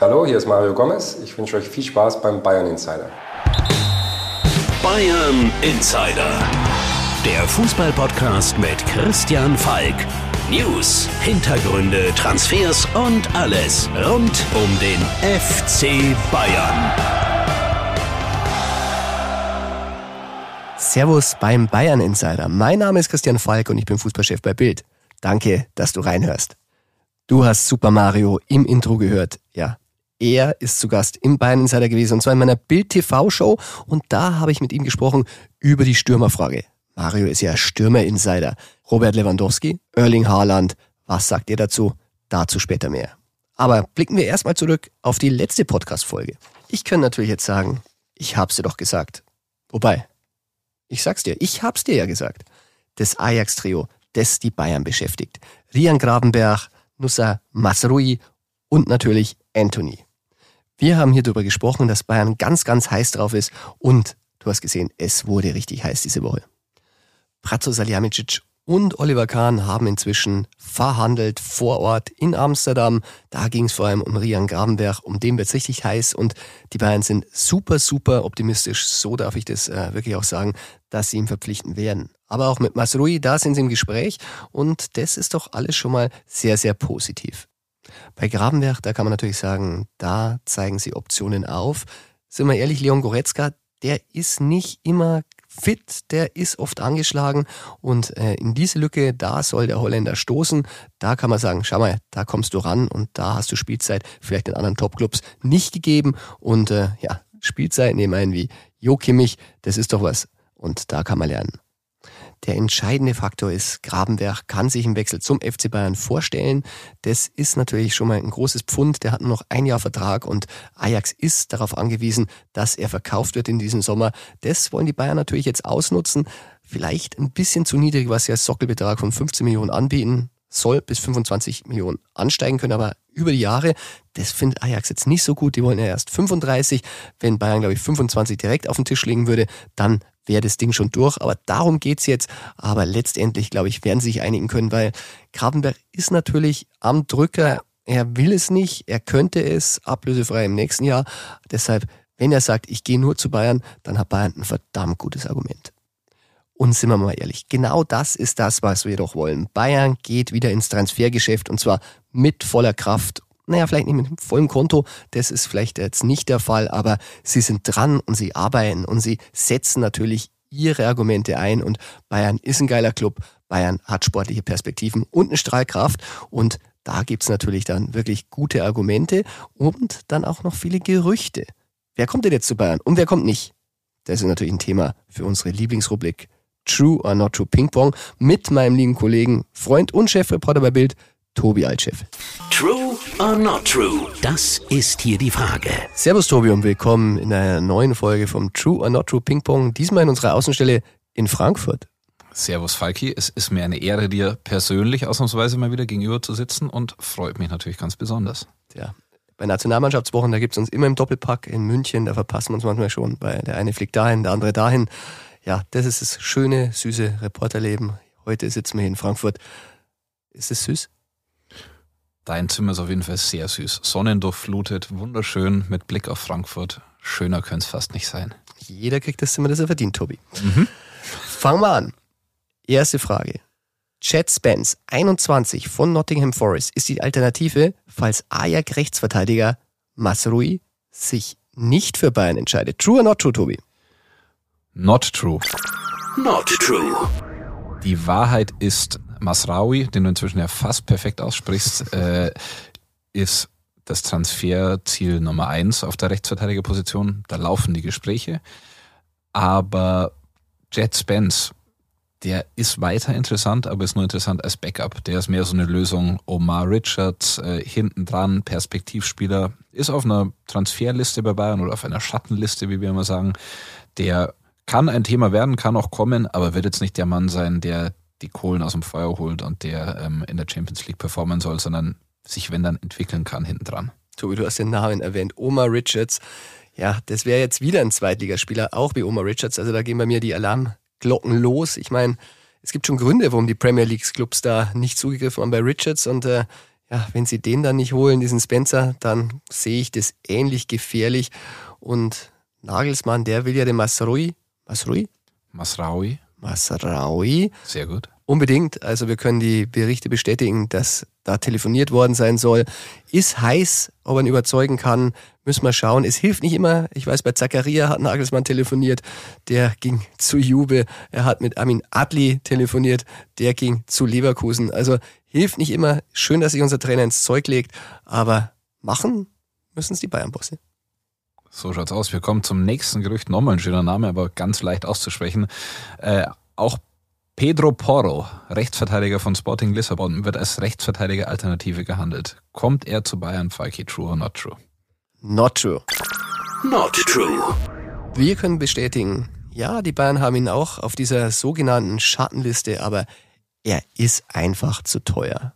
Hallo, hier ist Mario Gomez. Ich wünsche euch viel Spaß beim Bayern Insider. Bayern Insider. Der Fußballpodcast mit Christian Falk. News, Hintergründe, Transfers und alles rund um den FC Bayern. Servus beim Bayern Insider. Mein Name ist Christian Falk und ich bin Fußballchef bei Bild. Danke, dass du reinhörst. Du hast Super Mario im Intro gehört. Ja, er ist zu Gast im Bayern Insider gewesen und zwar in meiner Bild TV Show und da habe ich mit ihm gesprochen über die Stürmerfrage. Mario ist ja Stürmer-Insider. Robert Lewandowski, Erling Haaland. Was sagt ihr dazu? Dazu später mehr. Aber blicken wir erstmal zurück auf die letzte Podcast-Folge. Ich könnte natürlich jetzt sagen, ich hab's dir doch gesagt. Wobei, ich sag's dir, ich hab's dir ja gesagt. Das Ajax-Trio, das die Bayern beschäftigt. Rian Grabenberg, Nussa Masrui und natürlich Anthony. Wir haben hier darüber gesprochen, dass Bayern ganz, ganz heiß drauf ist und du hast gesehen, es wurde richtig heiß diese Woche. Pratzo Saljamicic und Oliver Kahn haben inzwischen verhandelt vor Ort in Amsterdam. Da ging es vor allem um Rian Grabenberg, um den wird es richtig heiß und die Bayern sind super, super optimistisch, so darf ich das äh, wirklich auch sagen, dass sie ihn verpflichten werden. Aber auch mit Masrui, da sind sie im Gespräch und das ist doch alles schon mal sehr, sehr positiv. Bei Grabenberg, da kann man natürlich sagen, da zeigen sie Optionen auf. Sind wir ehrlich, Leon Goretzka, der ist nicht immer fit, der ist oft angeschlagen und äh, in diese Lücke, da soll der Holländer stoßen. Da kann man sagen, schau mal, da kommst du ran und da hast du Spielzeit vielleicht in anderen Topclubs nicht gegeben und äh, ja, Spielzeit nehmen einen wie Jo Kimmich, das ist doch was und da kann man lernen. Der entscheidende Faktor ist, Grabenberg kann sich im Wechsel zum FC Bayern vorstellen. Das ist natürlich schon mal ein großes Pfund. Der hat nur noch ein Jahr Vertrag und Ajax ist darauf angewiesen, dass er verkauft wird in diesem Sommer. Das wollen die Bayern natürlich jetzt ausnutzen. Vielleicht ein bisschen zu niedrig, was sie als Sockelbetrag von 15 Millionen anbieten soll bis 25 Millionen ansteigen können, aber über die Jahre, das findet Ajax jetzt nicht so gut. Die wollen ja erst 35. Wenn Bayern, glaube ich, 25 direkt auf den Tisch legen würde, dann wäre das Ding schon durch. Aber darum geht's jetzt. Aber letztendlich, glaube ich, werden sie sich einigen können, weil Grabenberg ist natürlich am Drücker. Er will es nicht, er könnte es ablösefrei im nächsten Jahr. Deshalb, wenn er sagt, ich gehe nur zu Bayern, dann hat Bayern ein verdammt gutes Argument. Und sind wir mal ehrlich, genau das ist das, was wir doch wollen. Bayern geht wieder ins Transfergeschäft und zwar mit voller Kraft. Naja, vielleicht nicht mit vollem Konto, das ist vielleicht jetzt nicht der Fall, aber sie sind dran und sie arbeiten und sie setzen natürlich ihre Argumente ein und Bayern ist ein geiler Club, Bayern hat sportliche Perspektiven und eine Strahlkraft und da gibt's natürlich dann wirklich gute Argumente und dann auch noch viele Gerüchte. Wer kommt denn jetzt zu Bayern und wer kommt nicht? Das ist natürlich ein Thema für unsere Lieblingsrubrik True or Not True Ping Pong mit meinem lieben Kollegen, Freund und Chefreporter bei Bild, Tobi Altscheffel. True or not true? Das ist hier die Frage. Servus Tobi und willkommen in einer neuen Folge vom True or Not True Ping Pong. Diesmal in unserer Außenstelle in Frankfurt. Servus Falki, es ist mir eine Ehre, dir persönlich ausnahmsweise mal wieder gegenüber zu sitzen und freut mich natürlich ganz besonders. Ja, bei Nationalmannschaftswochen, da gibt's uns immer im Doppelpack in München, da verpassen wir uns manchmal schon, weil der eine fliegt dahin, der andere dahin ja, das ist das schöne, süße Reporterleben. Heute sitzen wir hier in Frankfurt. Ist es süß? Dein Zimmer ist auf jeden Fall sehr süß. Sonnendurchflutet, wunderschön mit Blick auf Frankfurt. Schöner könnte es fast nicht sein. Jeder kriegt das Zimmer, das er verdient, Tobi. Mhm. Fangen wir an. Erste Frage. Chad Spence, 21 von Nottingham Forest, ist die Alternative, falls Ajax-Rechtsverteidiger Masrui sich nicht für Bayern entscheidet. True or not true, Tobi? Not true. Not true. Die Wahrheit ist, Masraoui, den du inzwischen ja fast perfekt aussprichst, äh, ist das Transferziel Nummer eins auf der Rechtsverteidigerposition. Da laufen die Gespräche. Aber Jet Spence, der ist weiter interessant, aber ist nur interessant als Backup. Der ist mehr so eine Lösung. Omar Richards äh, hinten dran, Perspektivspieler, ist auf einer Transferliste bei Bayern oder auf einer Schattenliste, wie wir immer sagen. Der kann ein Thema werden, kann auch kommen, aber wird jetzt nicht der Mann sein, der die Kohlen aus dem Feuer holt und der ähm, in der Champions League performen soll, sondern sich, wenn dann, entwickeln kann hinten dran. Tobi, du hast den Namen erwähnt. Omar Richards. Ja, das wäre jetzt wieder ein Zweitligaspieler, auch wie Omar Richards. Also da gehen bei mir die Alarmglocken los. Ich meine, es gibt schon Gründe, warum die Premier League Clubs da nicht zugegriffen haben bei Richards und äh, ja, wenn sie den dann nicht holen, diesen Spencer, dann sehe ich das ähnlich gefährlich. Und Nagelsmann, der will ja den Masrui, Masrui? Masraui. Masraui. Sehr gut. Unbedingt. Also wir können die Berichte bestätigen, dass da telefoniert worden sein soll. Ist heiß, ob man überzeugen kann, müssen wir schauen. Es hilft nicht immer. Ich weiß, bei Zakaria hat Nagelsmann telefoniert, der ging zu Jube. Er hat mit Armin Adli telefoniert, der ging zu Leverkusen. Also hilft nicht immer. Schön, dass sich unser Trainer ins Zeug legt, aber machen müssen es die Bayern-Bosse. So schaut's aus. Wir kommen zum nächsten Gerücht. Nochmal ein schöner Name, aber ganz leicht auszusprechen. Äh, auch Pedro Porro, Rechtsverteidiger von Sporting Lissabon, wird als Rechtsverteidiger Alternative gehandelt. Kommt er zu Bayern, Falki? True or not true? Not true. Not true. Wir können bestätigen, ja, die Bayern haben ihn auch auf dieser sogenannten Schattenliste, aber er ist einfach zu teuer.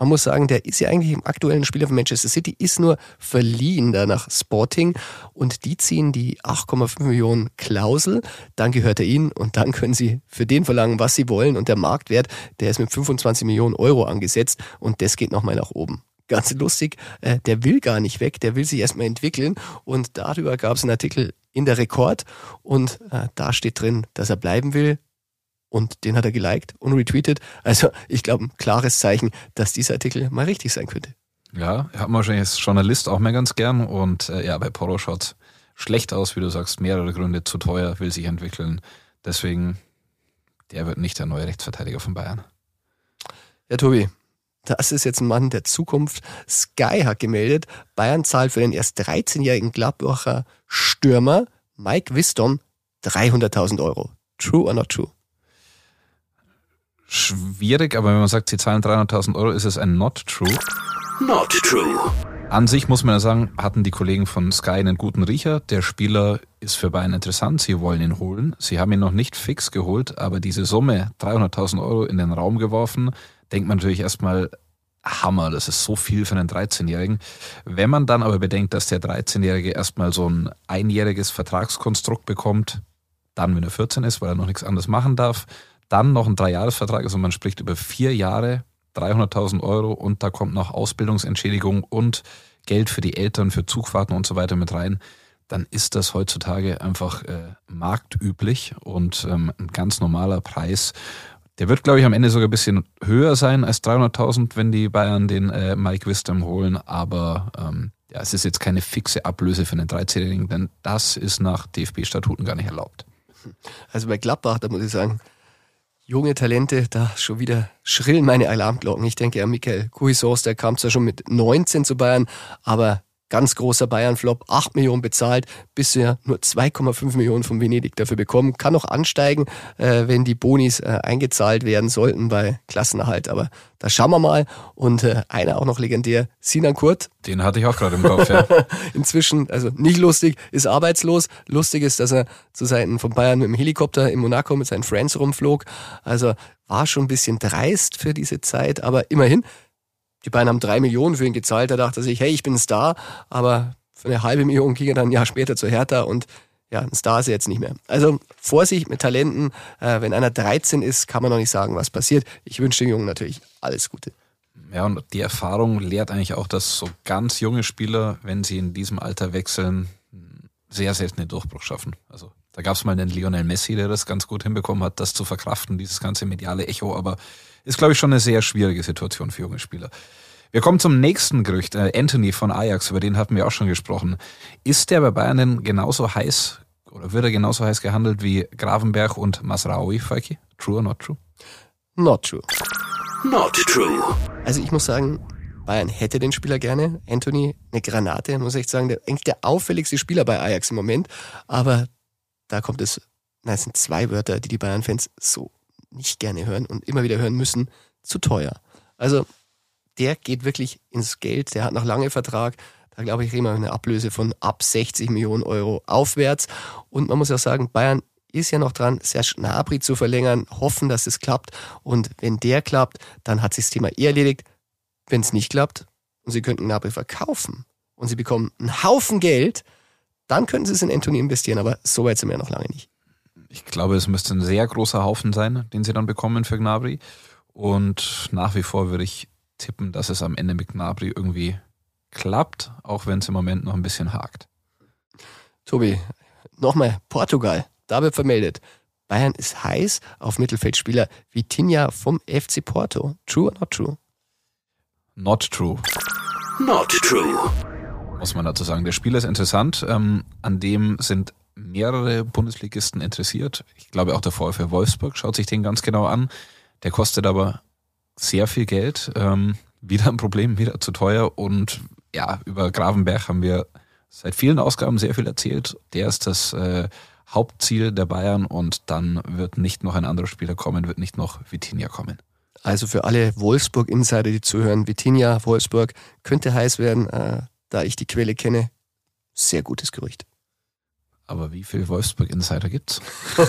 Man muss sagen, der ist ja eigentlich im aktuellen Spieler von Manchester City, ist nur verliehen da nach Sporting. Und die ziehen die 8,5 Millionen Klausel, dann gehört er ihnen und dann können sie für den verlangen, was sie wollen. Und der Marktwert, der ist mit 25 Millionen Euro angesetzt. Und das geht nochmal nach oben. Ganz lustig, äh, der will gar nicht weg, der will sich erstmal entwickeln. Und darüber gab es einen Artikel in der Rekord. Und äh, da steht drin, dass er bleiben will und den hat er geliked und retweetet. Also ich glaube, ein klares Zeichen, dass dieser Artikel mal richtig sein könnte. Ja, hat man wahrscheinlich als Journalist auch mehr ganz gern und äh, ja, bei Poro schaut schlecht aus, wie du sagst, mehrere Gründe, zu teuer, will sich entwickeln. Deswegen, der wird nicht der neue Rechtsverteidiger von Bayern. Ja, Tobi, das ist jetzt ein Mann der Zukunft. Sky hat gemeldet, Bayern zahlt für den erst 13-jährigen Gladbacher Stürmer Mike Wisdom 300.000 Euro. True or not true? Schwierig, aber wenn man sagt, sie zahlen 300.000 Euro, ist es ein Not True. Not true. An sich muss man ja sagen, hatten die Kollegen von Sky einen guten Riecher. Der Spieler ist für Bayern interessant. Sie wollen ihn holen. Sie haben ihn noch nicht fix geholt, aber diese Summe, 300.000 Euro in den Raum geworfen, denkt man natürlich erstmal, Hammer, das ist so viel für einen 13-Jährigen. Wenn man dann aber bedenkt, dass der 13-Jährige erstmal so ein einjähriges Vertragskonstrukt bekommt, dann, wenn er 14 ist, weil er noch nichts anderes machen darf, dann noch ein Dreijahresvertrag, also man spricht über vier Jahre, 300.000 Euro und da kommt noch Ausbildungsentschädigung und Geld für die Eltern, für Zugfahrten und so weiter mit rein, dann ist das heutzutage einfach äh, marktüblich und ähm, ein ganz normaler Preis. Der wird, glaube ich, am Ende sogar ein bisschen höher sein als 300.000, wenn die Bayern den äh, Mike Wisdom holen. Aber ähm, ja, es ist jetzt keine fixe Ablöse für einen 13-Jährigen, denn das ist nach DFB-Statuten gar nicht erlaubt. Also bei Gladbach, da muss ich sagen, junge Talente, da schon wieder schrillen meine Alarmglocken. Ich denke an Michael Cuisors, der kam zwar schon mit 19 zu Bayern, aber ganz großer Bayern-Flop, 8 Millionen bezahlt, bisher nur 2,5 Millionen von Venedig dafür bekommen. Kann noch ansteigen, äh, wenn die Bonis äh, eingezahlt werden sollten bei Klassenerhalt. Aber da schauen wir mal. Und äh, einer auch noch legendär, Sinan Kurt. Den hatte ich auch gerade im Kopf, ja. Inzwischen, also nicht lustig, ist arbeitslos. Lustig ist, dass er zu Seiten von Bayern mit dem Helikopter in Monaco mit seinen Friends rumflog. Also war schon ein bisschen dreist für diese Zeit, aber immerhin die beiden haben drei Millionen für ihn gezahlt. Da dachte sich, hey, ich bin ein Star, aber für eine halbe Million ging er dann ein Jahr später zu Hertha und ja, ein Star ist er jetzt nicht mehr. Also Vorsicht mit Talenten. Äh, wenn einer 13 ist, kann man noch nicht sagen, was passiert. Ich wünsche dem Jungen natürlich alles Gute. Ja, und die Erfahrung lehrt eigentlich auch, dass so ganz junge Spieler, wenn sie in diesem Alter wechseln, sehr selten den Durchbruch schaffen. Also da gab es mal einen Lionel Messi, der das ganz gut hinbekommen hat, das zu verkraften, dieses ganze mediale Echo, aber ist, glaube ich, schon eine sehr schwierige Situation für junge Spieler. Wir kommen zum nächsten Gerücht. Äh, Anthony von Ajax, über den hatten wir auch schon gesprochen. Ist der bei Bayern denn genauso heiß oder wird er genauso heiß gehandelt wie Gravenberg und Masraoui, Falki? True or not true? Not true. Not true. Also ich muss sagen, Bayern hätte den Spieler gerne. Anthony, eine Granate, muss ich echt sagen, der, eigentlich der auffälligste Spieler bei Ajax im Moment. Aber da kommt es, na, es sind zwei Wörter, die die Bayern-Fans so nicht gerne hören und immer wieder hören müssen, zu teuer. Also der geht wirklich ins Geld, der hat noch lange Vertrag. Da glaube ich, reden wir eine Ablöse von ab 60 Millionen Euro aufwärts. Und man muss ja sagen, Bayern ist ja noch dran, Serge Gnabry zu verlängern, hoffen, dass es klappt. Und wenn der klappt, dann hat sich das Thema eh erledigt. Wenn es nicht klappt und sie könnten Gnabry verkaufen und sie bekommen einen Haufen Geld, dann könnten sie es in Anthony investieren. Aber so weit sind wir noch lange nicht. Ich glaube, es müsste ein sehr großer Haufen sein, den sie dann bekommen für Gnabry. Und nach wie vor würde ich tippen, dass es am Ende mit Gnabry irgendwie klappt, auch wenn es im Moment noch ein bisschen hakt. Tobi, nochmal Portugal. Da wird vermeldet. Bayern ist heiß auf Mittelfeldspieler Vitinha vom FC Porto. True or not true? Not true. Not true. Muss man dazu sagen. Der Spieler ist interessant. Ähm, an dem sind mehrere Bundesligisten interessiert. Ich glaube auch der VfL Wolfsburg schaut sich den ganz genau an. Der kostet aber sehr viel Geld. Ähm, wieder ein Problem, wieder zu teuer. Und ja, über Gravenberg haben wir seit vielen Ausgaben sehr viel erzählt. Der ist das äh, Hauptziel der Bayern und dann wird nicht noch ein anderer Spieler kommen, wird nicht noch Vitinha kommen. Also für alle Wolfsburg-Insider, die zuhören, Vitinha, Wolfsburg, könnte heiß werden, äh, da ich die Quelle kenne. Sehr gutes Gerücht. Aber wie viel Wolfsburg-Insider gibt's?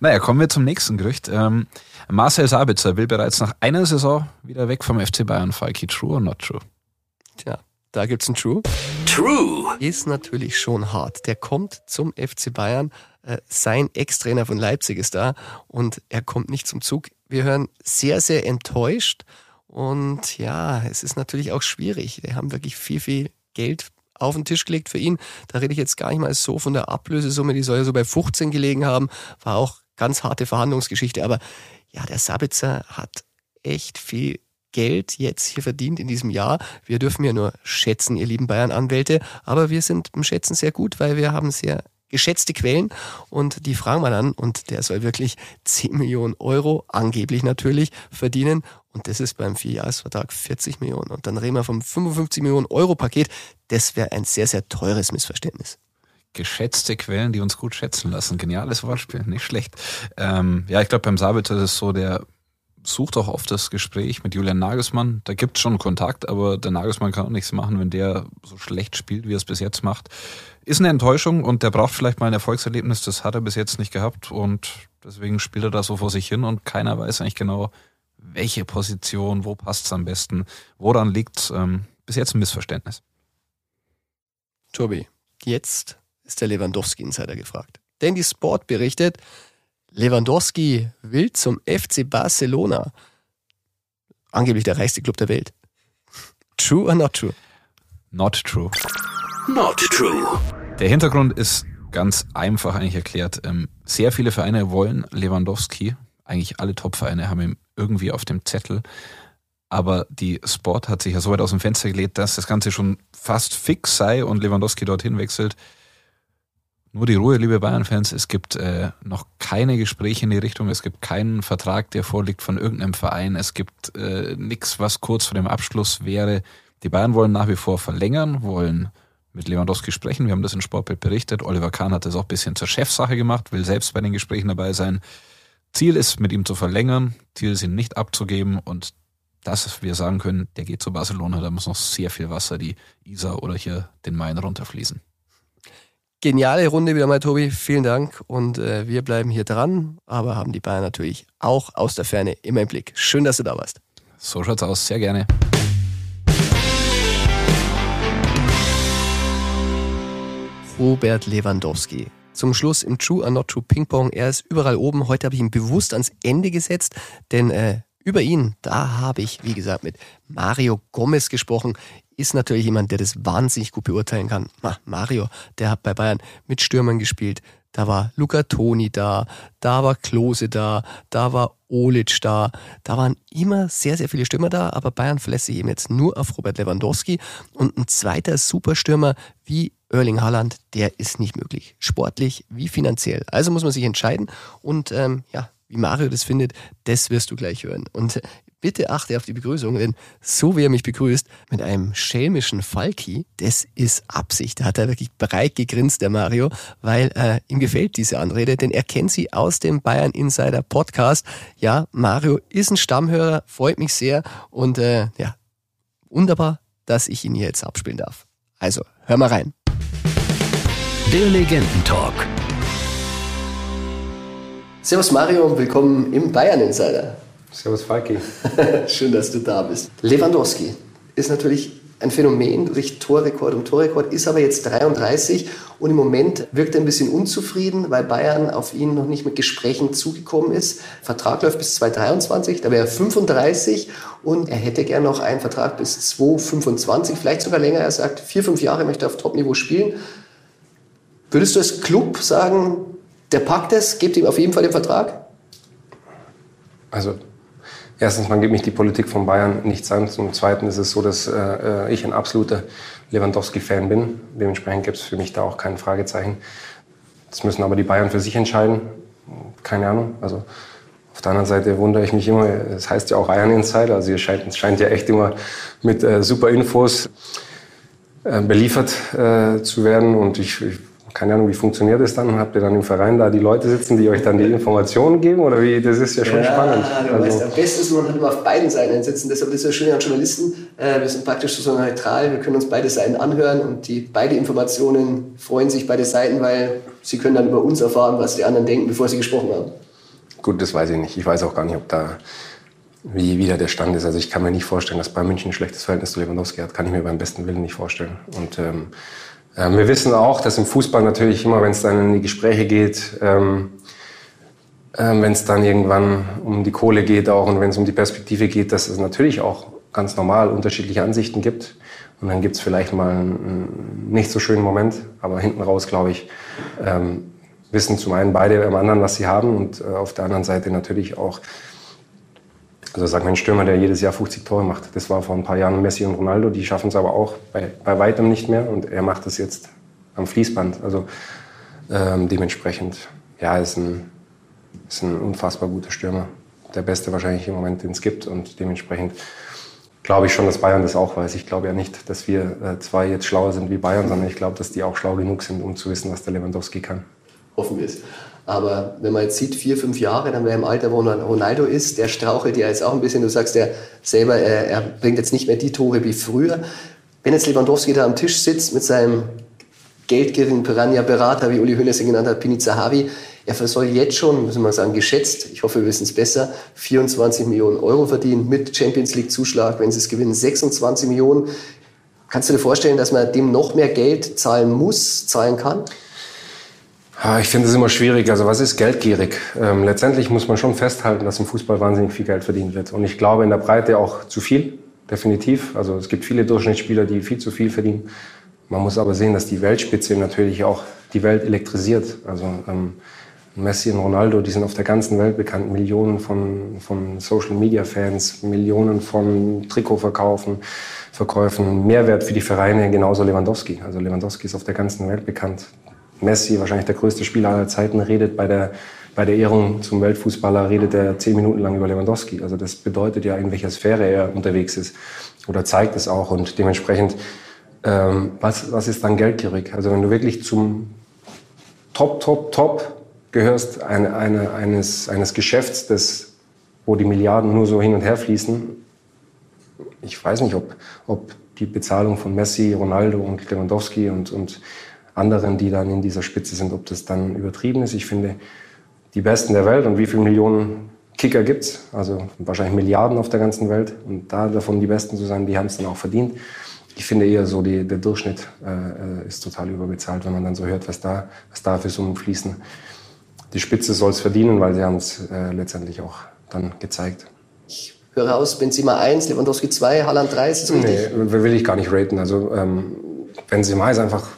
naja, kommen wir zum nächsten Gerücht. Ähm, Marcel Sabitzer will bereits nach einer Saison wieder weg vom FC Bayern. Falki, true or not true? Tja, da gibt's ein True. True. Ist natürlich schon hart. Der kommt zum FC Bayern. Äh, sein Ex-Trainer von Leipzig ist da und er kommt nicht zum Zug. Wir hören sehr, sehr enttäuscht. Und ja, es ist natürlich auch schwierig. Wir haben wirklich viel, viel Geld auf den Tisch gelegt für ihn. Da rede ich jetzt gar nicht mal so von der Ablösesumme, die soll ja so bei 15 gelegen haben. War auch ganz harte Verhandlungsgeschichte. Aber ja, der Sabitzer hat echt viel Geld jetzt hier verdient in diesem Jahr. Wir dürfen ja nur schätzen, ihr lieben Bayern-Anwälte, aber wir sind im Schätzen sehr gut, weil wir haben sehr geschätzte Quellen und die fragen wir dann und der soll wirklich 10 Millionen Euro, angeblich natürlich, verdienen und das ist beim Vierjahresvertrag 40 Millionen und dann reden wir vom 55 Millionen Euro Paket. Das wäre ein sehr, sehr teures Missverständnis geschätzte Quellen, die uns gut schätzen lassen. Geniales Wortspiel, nicht schlecht. Ähm, ja, ich glaube, beim Sabitzer ist es so, der sucht auch oft das Gespräch mit Julian Nagelsmann. Da gibt es schon Kontakt, aber der Nagelsmann kann auch nichts machen, wenn der so schlecht spielt, wie er es bis jetzt macht. Ist eine Enttäuschung und der braucht vielleicht mal ein Erfolgserlebnis. Das hat er bis jetzt nicht gehabt und deswegen spielt er da so vor sich hin und keiner weiß eigentlich genau, welche Position, wo passt es am besten, woran liegt ähm, bis jetzt ein Missverständnis. Tobi, jetzt ist der Lewandowski-Insider gefragt. Denn die Sport berichtet, Lewandowski will zum FC Barcelona. Angeblich der reichste Club der Welt. True or not true? Not true. Not true. Der Hintergrund ist ganz einfach eigentlich erklärt. Ähm, sehr viele Vereine wollen Lewandowski. Eigentlich alle Top-Vereine haben ihn irgendwie auf dem Zettel. Aber die Sport hat sich ja so weit aus dem Fenster gelegt, dass das Ganze schon fast fix sei und Lewandowski dorthin wechselt. Nur die Ruhe, liebe Bayern-Fans, es gibt äh, noch keine Gespräche in die Richtung, es gibt keinen Vertrag, der vorliegt von irgendeinem Verein, es gibt äh, nichts, was kurz vor dem Abschluss wäre. Die Bayern wollen nach wie vor verlängern, wollen mit Lewandowski sprechen. Wir haben das in Sportbild berichtet. Oliver Kahn hat das auch ein bisschen zur Chefsache gemacht, will selbst bei den Gesprächen dabei sein. Ziel ist, mit ihm zu verlängern, Ziel ist, ihn nicht abzugeben und das, wir sagen können, der geht zu Barcelona, da muss noch sehr viel Wasser die Isar oder hier den Main runterfließen. Geniale Runde wieder mal, Tobi. Vielen Dank. Und äh, wir bleiben hier dran, aber haben die Bayern natürlich auch aus der Ferne immer im Blick. Schön, dass du da warst. So schaut's aus. Sehr gerne. Robert Lewandowski. Zum Schluss im True or Not True Ping Pong. Er ist überall oben. Heute habe ich ihn bewusst ans Ende gesetzt, denn äh, über ihn, da habe ich, wie gesagt, mit Mario Gomez gesprochen ist natürlich jemand, der das wahnsinnig gut beurteilen kann. Mario, der hat bei Bayern mit Stürmern gespielt. Da war Luca Toni da, da war Klose da, da war Olic da. Da waren immer sehr, sehr viele Stürmer da, aber Bayern verlässt sich eben jetzt nur auf Robert Lewandowski. Und ein zweiter Superstürmer wie Erling Haaland, der ist nicht möglich. Sportlich wie finanziell. Also muss man sich entscheiden. Und ähm, ja, wie Mario das findet, das wirst du gleich hören. Und bitte achte auf die Begrüßung, denn so wie er mich begrüßt, mit einem schelmischen Falki, das ist Absicht. Da hat er wirklich breit gegrinst, der Mario, weil äh, ihm gefällt diese Anrede, denn er kennt sie aus dem Bayern Insider Podcast. Ja, Mario ist ein Stammhörer, freut mich sehr und äh, ja, wunderbar, dass ich ihn hier jetzt abspielen darf. Also, hör mal rein. Der Legendentalk. Servus Mario und willkommen im Bayern Insider. Servus Falki. Schön, dass du da bist. Lewandowski ist natürlich ein Phänomen durch Torrekord und Torrekord, ist aber jetzt 33 und im Moment wirkt er ein bisschen unzufrieden, weil Bayern auf ihn noch nicht mit Gesprächen zugekommen ist. Vertrag läuft bis 2023, da wäre er 35 und er hätte gern noch einen Vertrag bis 2025, vielleicht sogar länger. Er sagt, vier, fünf Jahre möchte er auf Topniveau spielen. Würdest du als Club sagen, der packt es, gebt ihm auf jeden Fall den Vertrag? Also Erstens, man gibt mich die Politik von Bayern nichts an. Zum Zweiten ist es so, dass äh, ich ein absoluter Lewandowski-Fan bin. Dementsprechend gibt es für mich da auch kein Fragezeichen. Das müssen aber die Bayern für sich entscheiden. Keine Ahnung. Also auf der anderen Seite wundere ich mich immer, es heißt ja auch Bayern Insider, also ihr scheint, scheint ja echt immer mit äh, super Infos äh, beliefert äh, zu werden. Und ich, ich keine Ahnung, wie funktioniert das dann? Habt ihr dann im Verein da die Leute sitzen, die euch dann die Informationen geben? Oder wie? Das ist ja schon ja, spannend. Du also weißt, am besten ist, man hat immer auf beiden Seiten sitzen. Deshalb ist es ja schön an Journalisten. Äh, wir sind praktisch so neutral. Wir können uns beide Seiten anhören und die beide Informationen freuen sich beide Seiten, weil sie können dann über uns erfahren, was die anderen denken, bevor sie gesprochen haben. Gut, das weiß ich nicht. Ich weiß auch gar nicht, ob da wie wieder der Stand ist. Also ich kann mir nicht vorstellen, dass bei München ein schlechtes Verhältnis zu Lewandowski hat. Kann ich mir beim besten Willen nicht vorstellen. Und ähm, wir wissen auch, dass im Fußball natürlich immer, wenn es dann in die Gespräche geht, ähm, ähm, wenn es dann irgendwann um die Kohle geht auch und wenn es um die Perspektive geht, dass es natürlich auch ganz normal unterschiedliche Ansichten gibt. Und dann gibt es vielleicht mal einen nicht so schönen Moment, aber hinten raus, glaube ich, ähm, wissen zum einen beide am anderen, was sie haben und äh, auf der anderen Seite natürlich auch also sagen wir ein Stürmer, der jedes Jahr 50 Tore macht. Das war vor ein paar Jahren Messi und Ronaldo. Die schaffen es aber auch bei, bei weitem nicht mehr. Und er macht es jetzt am Fließband. Also ähm, dementsprechend, ja, ist ein, ist ein unfassbar guter Stürmer. Der beste wahrscheinlich im Moment, den es gibt. Und dementsprechend glaube ich schon, dass Bayern das auch weiß. Ich glaube ja nicht, dass wir äh, zwei jetzt schlauer sind wie Bayern, sondern ich glaube, dass die auch schlau genug sind, um zu wissen, was der Lewandowski kann. Hoffen wir es. Aber wenn man jetzt sieht, vier, fünf Jahre, dann wäre im Alter, wo Ronaldo ist, der strauchelt ja jetzt auch ein bisschen. Du sagst ja selber, er, er bringt jetzt nicht mehr die Tore wie früher. Wenn jetzt Lewandowski da am Tisch sitzt mit seinem geldgierigen Piranha-Berater, wie Uli Hoeneß ihn genannt hat, Pini Zahavi, er soll jetzt schon, müssen wir sagen, geschätzt, ich hoffe, wir wissen es besser, 24 Millionen Euro verdienen mit Champions League-Zuschlag, wenn sie es gewinnen, 26 Millionen. Kannst du dir vorstellen, dass man dem noch mehr Geld zahlen muss, zahlen kann? Ich finde es immer schwierig. Also was ist geldgierig? Ähm, letztendlich muss man schon festhalten, dass im Fußball wahnsinnig viel Geld verdient wird. Und ich glaube in der Breite auch zu viel, definitiv. Also es gibt viele Durchschnittsspieler, die viel zu viel verdienen. Man muss aber sehen, dass die Weltspitze natürlich auch die Welt elektrisiert. Also ähm, Messi und Ronaldo, die sind auf der ganzen Welt bekannt. Millionen von, von Social-Media-Fans, Millionen von Trikotverkaufen, Verkäufen, Mehrwert für die Vereine, genauso Lewandowski. Also Lewandowski ist auf der ganzen Welt bekannt. Messi, wahrscheinlich der größte Spieler aller Zeiten, redet bei der, bei der Ehrung zum Weltfußballer, redet er zehn Minuten lang über Lewandowski. Also das bedeutet ja, in welcher Sphäre er unterwegs ist oder zeigt es auch. Und dementsprechend, ähm, was, was ist dann geldgierig? Also wenn du wirklich zum Top, Top, Top gehörst eine, eine, eines, eines Geschäfts, das, wo die Milliarden nur so hin und her fließen, ich weiß nicht, ob, ob die Bezahlung von Messi, Ronaldo und Lewandowski und, und anderen, die dann in dieser Spitze sind, ob das dann übertrieben ist. Ich finde, die Besten der Welt und wie viele Millionen Kicker gibt es, also wahrscheinlich Milliarden auf der ganzen Welt und da davon die Besten zu sein, die haben es dann auch verdient. Ich finde eher so, die, der Durchschnitt äh, ist total überbezahlt, wenn man dann so hört, was da, was da für Summen fließen. Die Spitze soll es verdienen, weil sie haben es äh, letztendlich auch dann gezeigt. Ich höre aus, Benzema 1, Lewandowski 2, Haaland 3, ist das richtig? Nee, will ich gar nicht raten. Also ähm, Benzema ist einfach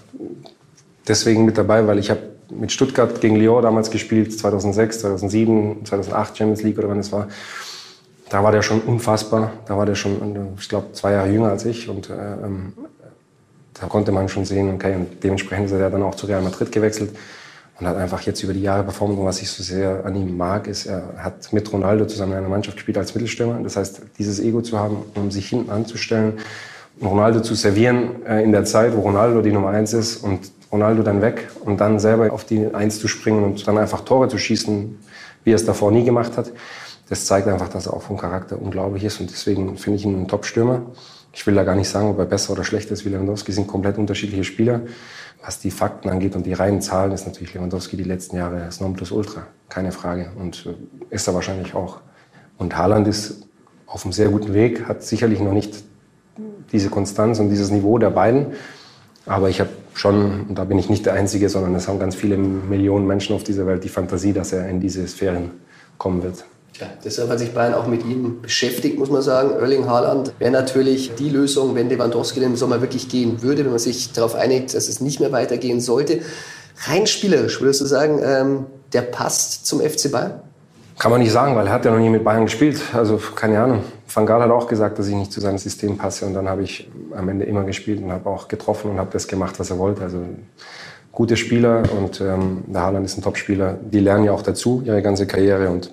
deswegen mit dabei, weil ich habe mit Stuttgart gegen Lyon damals gespielt, 2006, 2007, 2008 Champions League oder wann es war. Da war der schon unfassbar. Da war der schon, ich glaube, zwei Jahre jünger als ich. Und äh, ähm, da konnte man schon sehen, okay, und dementsprechend ist er dann auch zu Real Madrid gewechselt und hat einfach jetzt über die Jahre performt. Und was ich so sehr an ihm mag, ist, er hat mit Ronaldo zusammen in einer Mannschaft gespielt als Mittelstürmer. Das heißt, dieses Ego zu haben, um sich hinten anzustellen, Ronaldo zu servieren äh, in der Zeit, wo Ronaldo die Nummer eins ist und Ronaldo dann weg und dann selber auf die Eins zu springen und dann einfach Tore zu schießen, wie er es davor nie gemacht hat. Das zeigt einfach, dass er auch vom Charakter unglaublich ist und deswegen finde ich ihn einen Top-Stürmer. Ich will da gar nicht sagen, ob er besser oder schlechter ist wie Lewandowski, sind komplett unterschiedliche Spieler. Was die Fakten angeht und die reinen Zahlen, ist natürlich Lewandowski die letzten Jahre das Nonplusultra, keine Frage. Und äh, ist er wahrscheinlich auch. Und Haaland ist auf einem sehr guten Weg, hat sicherlich noch nicht diese Konstanz und dieses Niveau der beiden. Aber ich habe schon, und da bin ich nicht der Einzige, sondern es haben ganz viele Millionen Menschen auf dieser Welt die Fantasie, dass er in diese Sphären kommen wird. Ja, deshalb hat sich Bayern auch mit ihm beschäftigt, muss man sagen. Erling Haaland wäre natürlich die Lösung, wenn Lewandowski den Sommer wirklich gehen würde, wenn man sich darauf einigt, dass es nicht mehr weitergehen sollte. Rein spielerisch, würdest du sagen, ähm, der passt zum FC Bayern? Kann man nicht sagen, weil er hat ja noch nie mit Bayern gespielt. Also keine Ahnung. Van Gaal hat auch gesagt, dass ich nicht zu seinem System passe. Und dann habe ich am Ende immer gespielt und habe auch getroffen und habe das gemacht, was er wollte. Also gute Spieler und ähm, der Haaland ist ein Top-Spieler. Die lernen ja auch dazu, ihre ganze Karriere. Und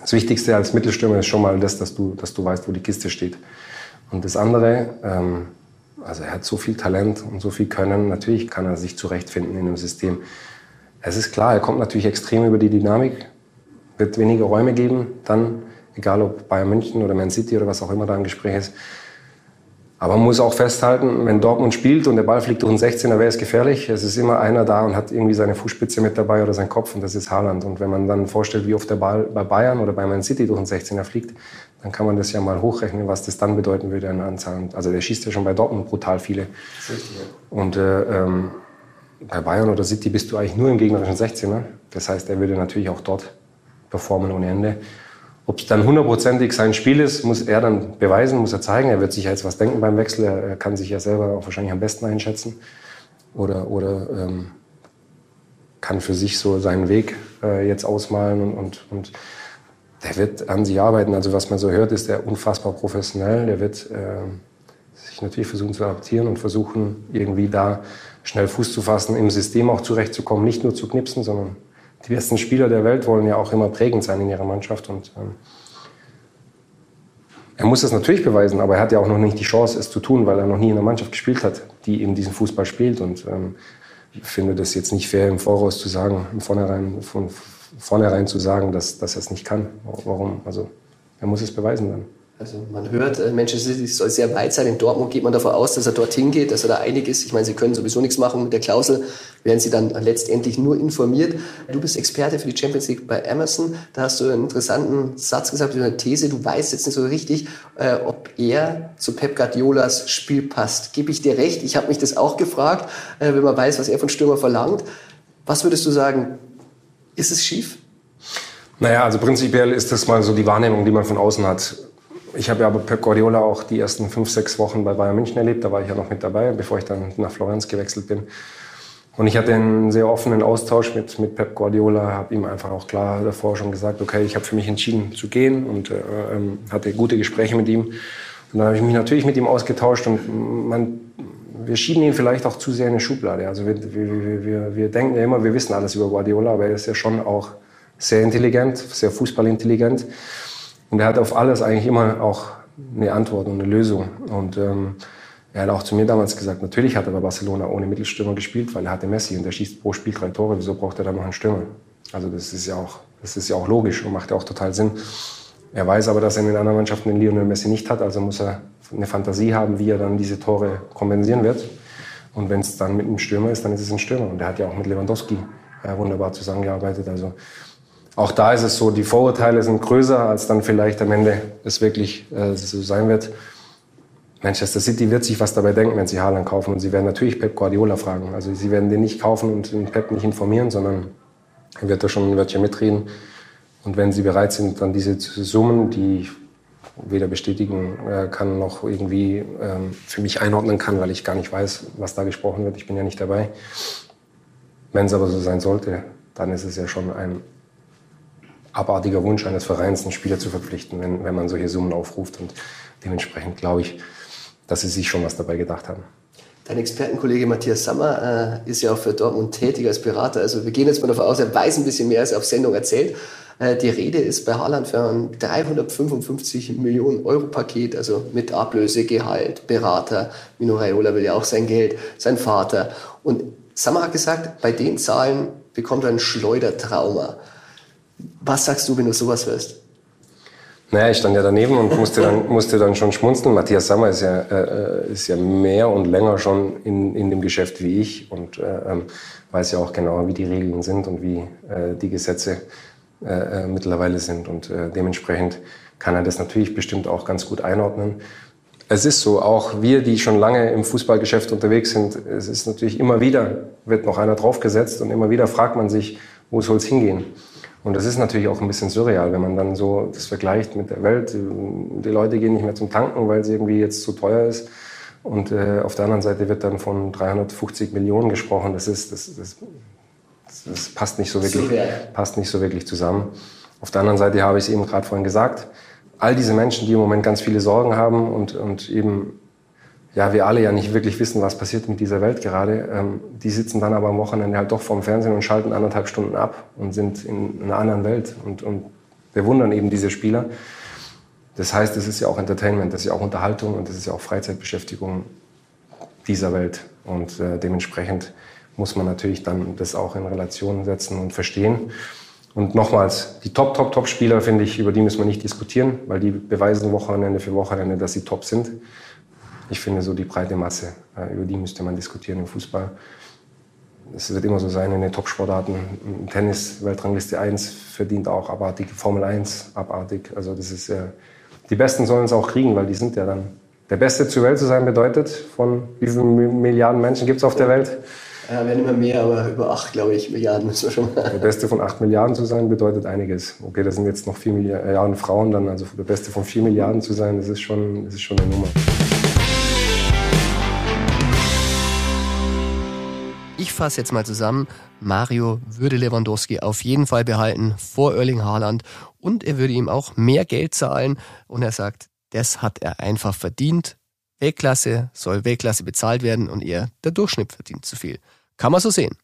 das Wichtigste als Mittelstürmer ist schon mal das, dass du, dass du weißt, wo die Kiste steht. Und das andere, ähm, also er hat so viel Talent und so viel Können. Natürlich kann er sich zurechtfinden in einem System. Es ist klar, er kommt natürlich extrem über die Dynamik, wird weniger Räume geben, dann, egal ob Bayern München oder Man City oder was auch immer da im Gespräch ist. Aber man muss auch festhalten, wenn Dortmund spielt und der Ball fliegt durch den 16er, wäre es gefährlich. Es ist immer einer da und hat irgendwie seine Fußspitze mit dabei oder seinen Kopf und das ist Haaland. Und wenn man dann vorstellt, wie oft der Ball bei Bayern oder bei Man City durch den 16er fliegt, dann kann man das ja mal hochrechnen, was das dann bedeuten würde an Anzahl. Also der schießt ja schon bei Dortmund brutal viele. Und äh, ähm, bei Bayern oder City bist du eigentlich nur im gegnerischen 16er. Das heißt, er würde natürlich auch dort performen ohne Ende. Ob es dann hundertprozentig sein Spiel ist, muss er dann beweisen, muss er zeigen. Er wird sich jetzt was denken beim Wechsel. Er, kann sich ja selber auch wahrscheinlich am besten einschätzen. Oder, oder ähm, kann für sich so seinen Weg äh, jetzt ausmalen und, und, und der wird an sich arbeiten. Also was man so hört, ist er unfassbar professionell. Der wird äh, sich natürlich versuchen zu adaptieren und versuchen, irgendwie da schnell Fuß zu fassen, im System auch zurechtzukommen, nicht nur zu knipsen, sondern die besten Spieler der Welt wollen ja auch immer prägend sein in ihrer Mannschaft. Und ähm, er muss das natürlich beweisen, aber er hat ja auch noch nicht die Chance, es zu tun, weil er noch nie in einer Mannschaft gespielt hat, die eben diesen Fußball spielt. Und ähm, ich finde das jetzt nicht fair, im Voraus zu sagen, im Vornherein, von vornherein zu sagen, dass, dass er es nicht kann. Warum? Also er muss es beweisen dann. Also man hört, äh, Manchester City soll sehr weit sein. In Dortmund geht man davon aus, dass er dorthin geht, dass er da einig ist. Ich meine, sie können sowieso nichts machen mit der Klausel, werden sie dann letztendlich nur informiert. Du bist Experte für die Champions League bei Amazon. Da hast du einen interessanten Satz gesagt, eine These. Du weißt jetzt nicht so richtig, äh, ob er zu Pep Guardiolas Spiel passt. Gebe ich dir recht? Ich habe mich das auch gefragt, äh, wenn man weiß, was er von Stürmer verlangt. Was würdest du sagen? Ist es schief? Naja, also prinzipiell ist das mal so die Wahrnehmung, die man von außen hat. Ich habe ja aber Pep Guardiola auch die ersten fünf, sechs Wochen bei Bayern München erlebt. Da war ich ja noch mit dabei, bevor ich dann nach Florenz gewechselt bin. Und ich hatte einen sehr offenen Austausch mit, mit Pep Guardiola, habe ihm einfach auch klar davor schon gesagt, okay, ich habe für mich entschieden zu gehen und äh, ähm, hatte gute Gespräche mit ihm. Und dann habe ich mich natürlich mit ihm ausgetauscht und man, wir schieben ihn vielleicht auch zu sehr in eine Schublade. Also wir, wir, wir, wir denken ja immer, wir wissen alles über Guardiola, aber er ist ja schon auch sehr intelligent, sehr fußballintelligent. Und er hat auf alles eigentlich immer auch eine Antwort und eine Lösung. Und ähm, er hat auch zu mir damals gesagt, natürlich hat er bei Barcelona ohne Mittelstürmer gespielt, weil er hatte Messi und er schießt pro Spiel drei Tore. Wieso braucht er dann noch einen Stürmer? Also das ist ja auch, das ist ja auch logisch und macht ja auch total Sinn. Er weiß aber, dass er in den anderen Mannschaften den Lionel Messi nicht hat, also muss er eine Fantasie haben, wie er dann diese Tore kompensieren wird. Und wenn es dann mit einem Stürmer ist, dann ist es ein Stürmer. Und er hat ja auch mit Lewandowski äh, wunderbar zusammengearbeitet. Also auch da ist es so, die Vorurteile sind größer, als dann vielleicht am Ende es wirklich äh, so sein wird. Manchester City wird sich was dabei denken, wenn sie Haaland kaufen. Und sie werden natürlich Pep Guardiola fragen. Also sie werden den nicht kaufen und den Pep nicht informieren, sondern er wird da schon ein Wörtchen mitreden. Und wenn sie bereit sind, dann diese Summen, die ich weder bestätigen äh, kann noch irgendwie ähm, für mich einordnen kann, weil ich gar nicht weiß, was da gesprochen wird. Ich bin ja nicht dabei. Wenn es aber so sein sollte, dann ist es ja schon ein abartiger Wunsch eines Vereins, einen Spieler zu verpflichten, wenn, wenn man solche Summen aufruft. Und dementsprechend glaube ich, dass sie sich schon was dabei gedacht haben. Dein Expertenkollege Matthias Sammer äh, ist ja auch für Dortmund tätig als Berater. Also wir gehen jetzt mal davon aus, er weiß ein bisschen mehr, als er auf Sendung erzählt. Äh, die Rede ist bei Haaland für ein 355 Millionen Euro Paket, also mit Ablöse, Gehalt, Berater. Mino Raiola will ja auch sein Geld, sein Vater. Und Sammer hat gesagt, bei den Zahlen bekommt er ein Schleudertrauma. Was sagst du, wenn du sowas hörst? Naja, ich stand ja daneben und musste dann, musste dann schon schmunzeln. Matthias Sammer ist ja, äh, ist ja mehr und länger schon in, in dem Geschäft wie ich und äh, ähm, weiß ja auch genau, wie die Regeln sind und wie äh, die Gesetze äh, äh, mittlerweile sind. Und äh, dementsprechend kann er das natürlich bestimmt auch ganz gut einordnen. es ist so, auch wir, die schon lange im Fußballgeschäft unterwegs sind, es ist natürlich immer wieder, wird noch einer draufgesetzt und immer wieder fragt man sich, wo soll es hingehen? Und das ist natürlich auch ein bisschen surreal, wenn man dann so das vergleicht mit der Welt. Die Leute gehen nicht mehr zum Tanken, weil es irgendwie jetzt zu teuer ist. Und äh, auf der anderen Seite wird dann von 350 Millionen gesprochen. Das, ist, das, das, das passt, nicht so wirklich, passt nicht so wirklich zusammen. Auf der anderen Seite habe ich es eben gerade vorhin gesagt, all diese Menschen, die im Moment ganz viele Sorgen haben und, und eben, ja, wir alle ja nicht wirklich wissen, was passiert mit dieser Welt gerade, ähm, die sitzen dann aber am Wochenende halt doch vorm Fernsehen und schalten anderthalb Stunden ab und sind in einer anderen Welt und, und bewundern eben diese Spieler. Das heißt, es ist ja auch Entertainment, das ist ja auch Unterhaltung und das ist ja auch Freizeitbeschäftigung dieser Welt. Und äh, dementsprechend muss man natürlich dann das auch in Relation setzen und verstehen. Und nochmals, die Top, Top, Top-Spieler, finde ich, über die müssen wir nicht diskutieren, weil die beweisen Wochenende für Wochenende, dass sie top sind. Ich finde so die breite Masse, äh, über die müsste man diskutieren im Fußball. Es wird immer so sein in den Top-Sportarten. Tennis, Weltrangliste 1, verdient auch abartig. Formel 1, abartig. Also das ist, äh, die Besten sollen es auch kriegen, weil die sind ja dann. Der Beste zur Welt zu sein bedeutet, von wie vielen Milliarden Menschen gibt es auf der Welt? Ja, werden immer mehr, aber über acht, glaube ich, Milliarden müssen wir schon mal. Der Beste von acht Milliarden zu sein, bedeutet einiges. Okay, das sind jetzt noch vier Milliarden äh, Frauen dann, also der Beste von vier Milliarden zu sein, das ist schon, das ist schon eine Nummer. Fasse jetzt mal zusammen. Mario würde Lewandowski auf jeden Fall behalten vor Erling Haaland und er würde ihm auch mehr Geld zahlen und er sagt, das hat er einfach verdient. Weltklasse soll Weltklasse bezahlt werden und er, der Durchschnitt, verdient zu viel. Kann man so sehen.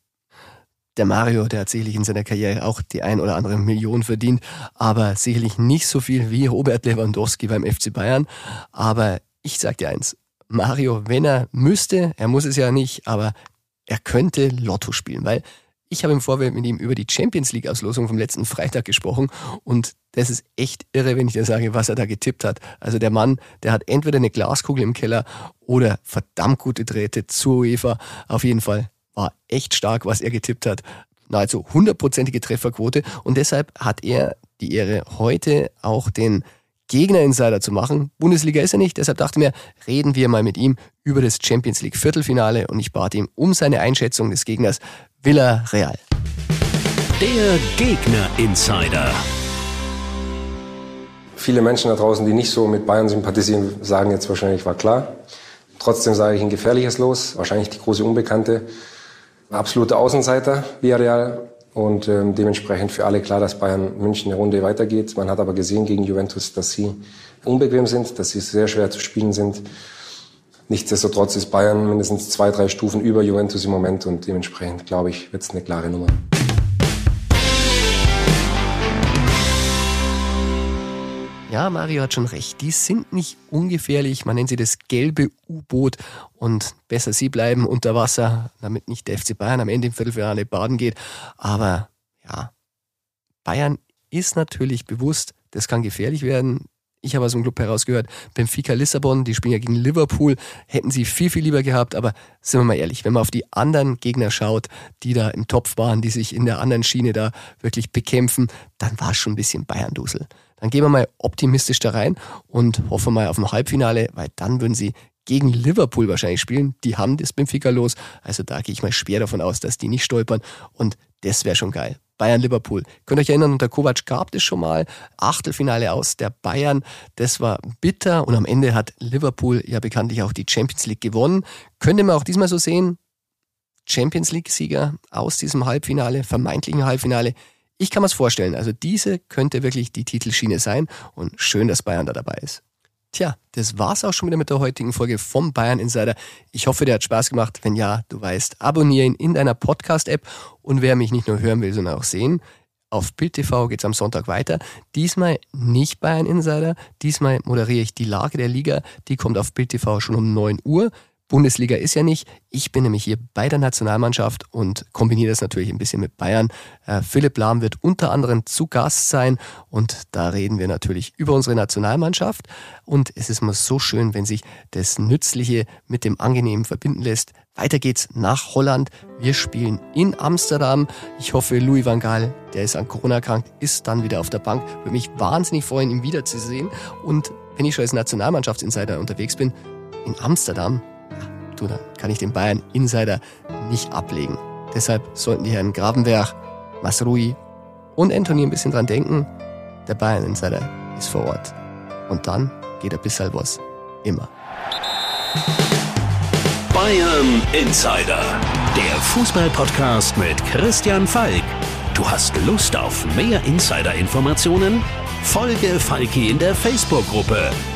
Der Mario, der hat sicherlich in seiner Karriere auch die ein oder andere Million verdient, aber sicherlich nicht so viel wie Robert Lewandowski beim FC Bayern. Aber ich sag dir eins, Mario, wenn er müsste, er muss es ja nicht, aber er könnte Lotto spielen, weil ich habe im Vorfeld mit ihm über die Champions League Auslosung vom letzten Freitag gesprochen und das ist echt irre, wenn ich dir sage, was er da getippt hat. Also der Mann, der hat entweder eine Glaskugel im Keller oder verdammt gute Drähte zur UEFA. Auf jeden Fall war echt stark, was er getippt hat. Nahezu hundertprozentige Trefferquote. Und deshalb hat er die Ehre, heute auch den Gegner-Insider zu machen. Bundesliga ist er nicht, deshalb dachte ich mir, reden wir mal mit ihm über das Champions League Viertelfinale und ich bat ihm um seine Einschätzung des Gegners Villarreal. Der Gegner-Insider. Viele Menschen da draußen, die nicht so mit Bayern sympathisieren, sagen jetzt wahrscheinlich, war klar. Trotzdem sage ich ein gefährliches Los, wahrscheinlich die große Unbekannte. Absolute Außenseiter, Villarreal. Und ähm, dementsprechend für alle klar, dass Bayern München eine Runde weitergeht. Man hat aber gesehen gegen Juventus, dass sie unbequem sind, dass sie sehr schwer zu spielen sind. Nichtsdestotrotz ist Bayern mindestens zwei, drei Stufen über Juventus im Moment und dementsprechend, glaube ich, wird es eine klare Nummer. Ja, Mario hat schon recht. Die sind nicht ungefährlich. Man nennt sie das gelbe U-Boot. Und besser sie bleiben unter Wasser, damit nicht der FC Bayern am Ende im Viertelfinale baden geht. Aber ja, Bayern ist natürlich bewusst, das kann gefährlich werden. Ich habe aus dem Club herausgehört, Benfica Lissabon, die spielen ja gegen Liverpool, hätten sie viel, viel lieber gehabt. Aber sind wir mal ehrlich, wenn man auf die anderen Gegner schaut, die da im Topf waren, die sich in der anderen Schiene da wirklich bekämpfen, dann war es schon ein bisschen Bayern-Dusel. Dann gehen wir mal optimistisch da rein und hoffen mal auf ein Halbfinale, weil dann würden sie gegen Liverpool wahrscheinlich spielen. Die haben das Benfica los. Also da gehe ich mal schwer davon aus, dass die nicht stolpern. Und das wäre schon geil. Bayern-Liverpool. Könnt ihr euch erinnern, unter Kovac gab es schon mal Achtelfinale aus der Bayern. Das war bitter und am Ende hat Liverpool ja bekanntlich auch die Champions League gewonnen. Könnte man auch diesmal so sehen. Champions League-Sieger aus diesem Halbfinale, vermeintlichen Halbfinale, ich kann mir es vorstellen. Also diese könnte wirklich die Titelschiene sein und schön, dass Bayern da dabei ist. Tja, das war's auch schon wieder mit der heutigen Folge vom Bayern Insider. Ich hoffe, dir hat Spaß gemacht. Wenn ja, du weißt, abonniere ihn in deiner Podcast-App und wer mich nicht nur hören will, sondern auch sehen, auf Bild TV geht's am Sonntag weiter. Diesmal nicht Bayern Insider. Diesmal moderiere ich die Lage der Liga. Die kommt auf Bild TV schon um 9 Uhr. Bundesliga ist ja nicht. Ich bin nämlich hier bei der Nationalmannschaft und kombiniere das natürlich ein bisschen mit Bayern. Äh, Philipp Lahm wird unter anderem zu Gast sein und da reden wir natürlich über unsere Nationalmannschaft. Und es ist immer so schön, wenn sich das Nützliche mit dem Angenehmen verbinden lässt. Weiter geht's nach Holland. Wir spielen in Amsterdam. Ich hoffe, Louis van Gaal, der ist an Corona erkrankt, ist dann wieder auf der Bank. Würde mich wahnsinnig freuen, ihn wiederzusehen. Und wenn ich schon als Nationalmannschaftsinsider unterwegs bin, in Amsterdam, du, dann kann ich den Bayern-Insider nicht ablegen. Deshalb sollten die Herren Gravenberg, Masrui und Anthony ein bisschen dran denken, der Bayern-Insider ist vor Ort. Und dann geht ein bisschen was. Immer. Bayern Insider, der Fußballpodcast mit Christian Falk. Du hast Lust auf mehr Insider-Informationen? Folge Falki in der Facebook-Gruppe